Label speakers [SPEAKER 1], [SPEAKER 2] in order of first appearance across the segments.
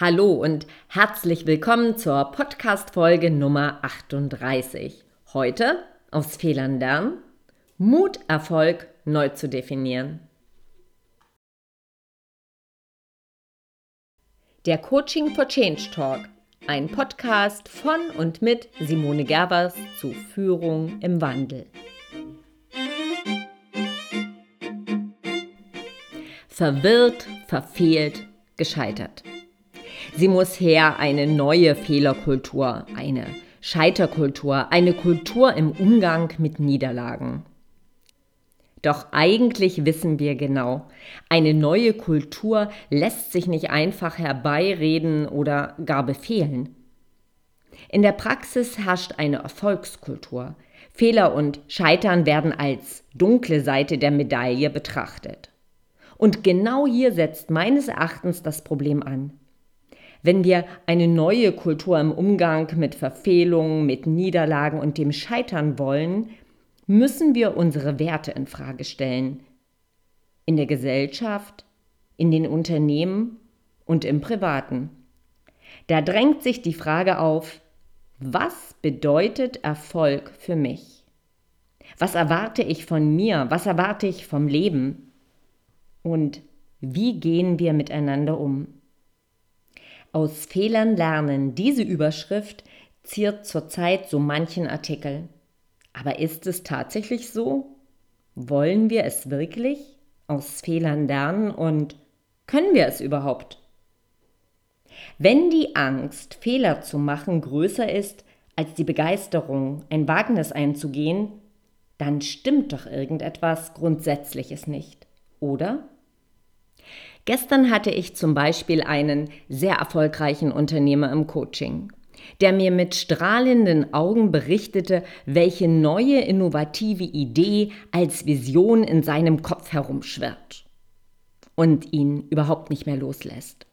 [SPEAKER 1] Hallo und herzlich willkommen zur Podcast-Folge Nummer 38. Heute aus Fehlern lernen, Mut, Erfolg neu zu definieren. Der Coaching for Change Talk, ein Podcast von und mit Simone Gervers zu Führung im Wandel. Verwirrt, verfehlt, gescheitert. Sie muss her eine neue Fehlerkultur, eine Scheiterkultur, eine Kultur im Umgang mit Niederlagen. Doch eigentlich wissen wir genau, eine neue Kultur lässt sich nicht einfach herbeireden oder gar befehlen. In der Praxis herrscht eine Erfolgskultur. Fehler und Scheitern werden als dunkle Seite der Medaille betrachtet. Und genau hier setzt meines Erachtens das Problem an. Wenn wir eine neue Kultur im Umgang mit Verfehlungen, mit Niederlagen und dem Scheitern wollen, müssen wir unsere Werte in Frage stellen. In der Gesellschaft, in den Unternehmen und im Privaten. Da drängt sich die Frage auf, was bedeutet Erfolg für mich? Was erwarte ich von mir? Was erwarte ich vom Leben? Und wie gehen wir miteinander um? Aus Fehlern lernen. Diese Überschrift ziert zurzeit so manchen Artikel. Aber ist es tatsächlich so? Wollen wir es wirklich? Aus Fehlern lernen und können wir es überhaupt? Wenn die Angst, Fehler zu machen, größer ist als die Begeisterung, ein Wagnis einzugehen, dann stimmt doch irgendetwas Grundsätzliches nicht, oder? Gestern hatte ich zum Beispiel einen sehr erfolgreichen Unternehmer im Coaching, der mir mit strahlenden Augen berichtete, welche neue innovative Idee als Vision in seinem Kopf herumschwirrt und ihn überhaupt nicht mehr loslässt.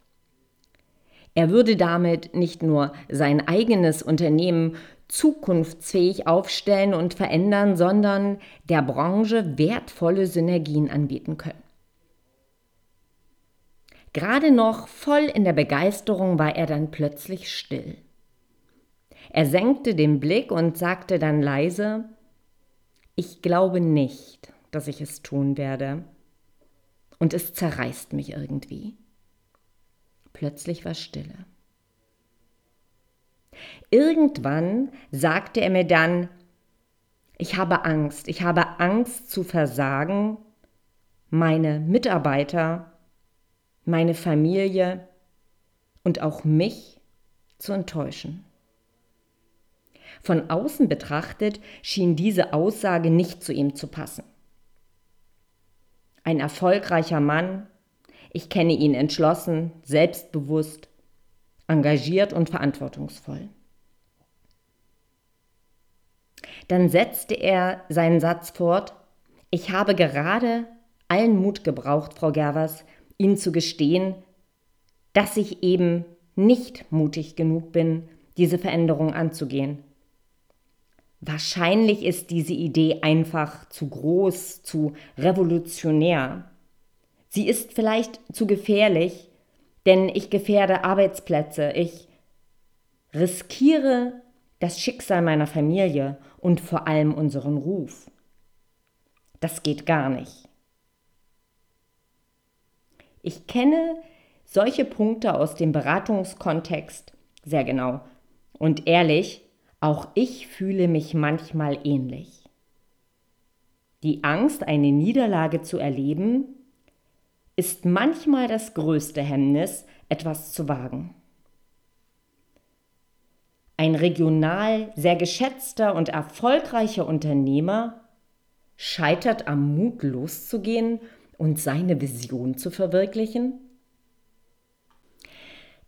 [SPEAKER 1] Er würde damit nicht nur sein eigenes Unternehmen zukunftsfähig aufstellen und verändern, sondern der Branche wertvolle Synergien anbieten können. Gerade noch voll in der Begeisterung war er dann plötzlich still. Er senkte den Blick und sagte dann leise, ich glaube nicht, dass ich es tun werde. Und es zerreißt mich irgendwie. Plötzlich war Stille. Irgendwann sagte er mir dann, ich habe Angst, ich habe Angst zu versagen, meine Mitarbeiter meine Familie und auch mich zu enttäuschen. Von außen betrachtet schien diese Aussage nicht zu ihm zu passen. Ein erfolgreicher Mann, ich kenne ihn entschlossen, selbstbewusst, engagiert und verantwortungsvoll. Dann setzte er seinen Satz fort, ich habe gerade allen Mut gebraucht, Frau Gervers, ihnen zu gestehen, dass ich eben nicht mutig genug bin, diese Veränderung anzugehen. Wahrscheinlich ist diese Idee einfach zu groß, zu revolutionär. Sie ist vielleicht zu gefährlich, denn ich gefährde Arbeitsplätze, ich riskiere das Schicksal meiner Familie und vor allem unseren Ruf. Das geht gar nicht. Ich kenne solche Punkte aus dem Beratungskontext sehr genau. Und ehrlich, auch ich fühle mich manchmal ähnlich. Die Angst, eine Niederlage zu erleben, ist manchmal das größte Hemmnis, etwas zu wagen. Ein regional sehr geschätzter und erfolgreicher Unternehmer scheitert am Mut loszugehen und seine Vision zu verwirklichen?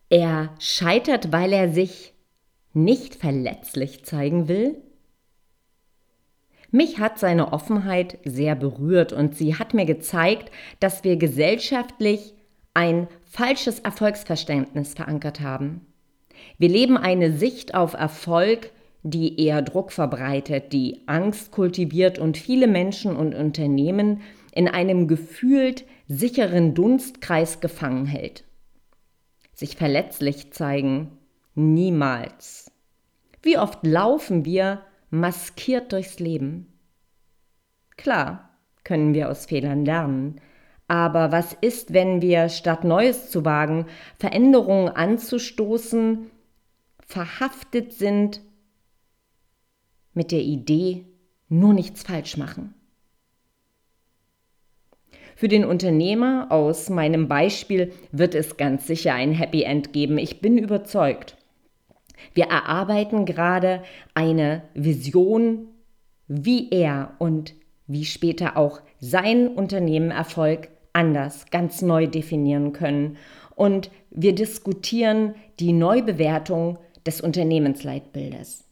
[SPEAKER 1] Er scheitert, weil er sich nicht verletzlich zeigen will? Mich hat seine Offenheit sehr berührt und sie hat mir gezeigt, dass wir gesellschaftlich ein falsches Erfolgsverständnis verankert haben. Wir leben eine Sicht auf Erfolg, die eher Druck verbreitet, die Angst kultiviert und viele Menschen und Unternehmen in einem gefühlt sicheren Dunstkreis gefangen hält. sich verletzlich zeigen? Niemals. Wie oft laufen wir maskiert durchs Leben? Klar, können wir aus Fehlern lernen. Aber was ist, wenn wir, statt Neues zu wagen, Veränderungen anzustoßen, verhaftet sind mit der Idee, nur nichts falsch machen? Für den Unternehmer aus meinem Beispiel wird es ganz sicher ein Happy End geben. Ich bin überzeugt. Wir erarbeiten gerade eine Vision, wie er und wie später auch sein Unternehmen Erfolg anders, ganz neu definieren können. Und wir diskutieren die Neubewertung des Unternehmensleitbildes.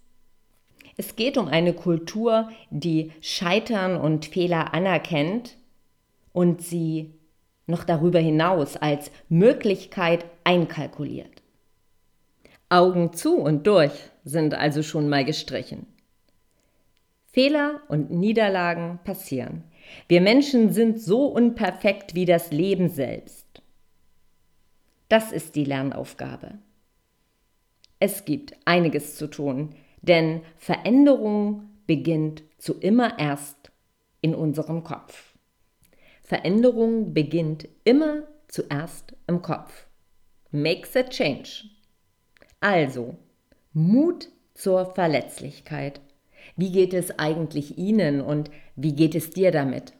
[SPEAKER 1] Es geht um eine Kultur, die Scheitern und Fehler anerkennt und sie noch darüber hinaus als Möglichkeit einkalkuliert. Augen zu und durch sind also schon mal gestrichen. Fehler und Niederlagen passieren. Wir Menschen sind so unperfekt wie das Leben selbst. Das ist die Lernaufgabe. Es gibt einiges zu tun, denn Veränderung beginnt zu immer erst in unserem Kopf. Veränderung beginnt immer zuerst im Kopf. Makes a change. Also, Mut zur Verletzlichkeit. Wie geht es eigentlich Ihnen und wie geht es dir damit?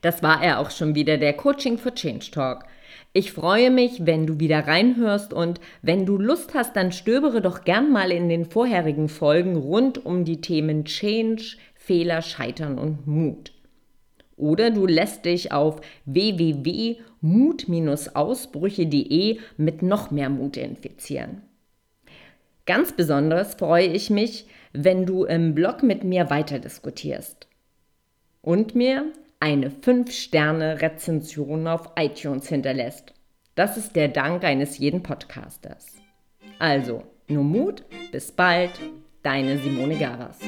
[SPEAKER 1] Das war er auch schon wieder, der Coaching for Change Talk. Ich freue mich, wenn du wieder reinhörst und wenn du Lust hast, dann stöbere doch gern mal in den vorherigen Folgen rund um die Themen Change, Fehler, Scheitern und Mut. Oder du lässt dich auf www.mut-ausbrüche.de mit noch mehr Mut infizieren. Ganz besonders freue ich mich, wenn du im Blog mit mir weiter diskutierst und mir eine 5-Sterne-Rezension auf iTunes hinterlässt. Das ist der Dank eines jeden Podcasters. Also, nur Mut, bis bald, deine Simone Garas.